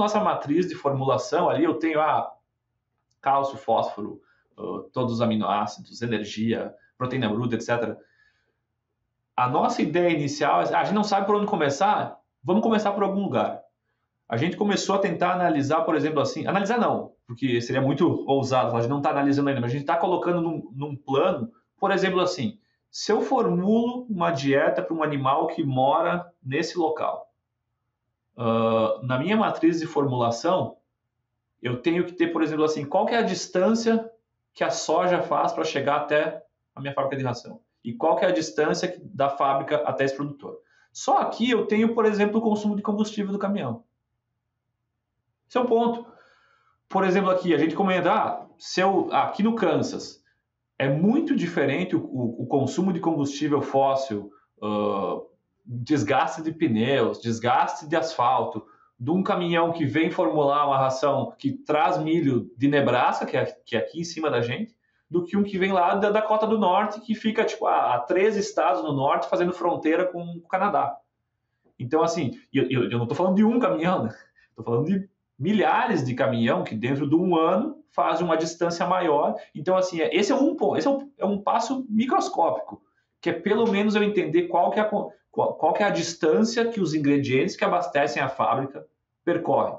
nossa matriz de formulação ali, eu tenho a ah, cálcio, fósforo, uh, todos os aminoácidos, energia, proteína bruta, etc. A nossa ideia inicial é, ah, a gente não sabe por onde começar, vamos começar por algum lugar. A gente começou a tentar analisar, por exemplo, assim, analisar não, porque seria muito ousado, a gente não está analisando ainda, mas a gente está colocando num, num plano, por exemplo, assim, se eu formulo uma dieta para um animal que mora nesse local, uh, na minha matriz de formulação, eu tenho que ter, por exemplo, assim, qual é a distância que a soja faz para chegar até a minha fábrica de ração? E qual é a distância da fábrica até esse produtor? Só aqui eu tenho, por exemplo, o consumo de combustível do caminhão. Esse é um ponto. Por exemplo, aqui, a gente comenta, ah, se eu, aqui no Kansas, é muito diferente o, o, o consumo de combustível fóssil, uh, desgaste de pneus, desgaste de asfalto, de um caminhão que vem formular uma ração que traz milho de Nebraska, que é, que é aqui em cima da gente, do que um que vem lá da Dakota do Norte, que fica tipo, a, a três estados no norte fazendo fronteira com o Canadá. Então, assim, eu, eu, eu não estou falando de um caminhão, né? Estou falando de milhares de caminhão que dentro de um ano fazem uma distância maior. Então, assim, é, esse é um esse é um, é um passo microscópico, que é pelo menos eu entender qual que é a, qual, qual é a distância que os ingredientes que abastecem a fábrica percorrem.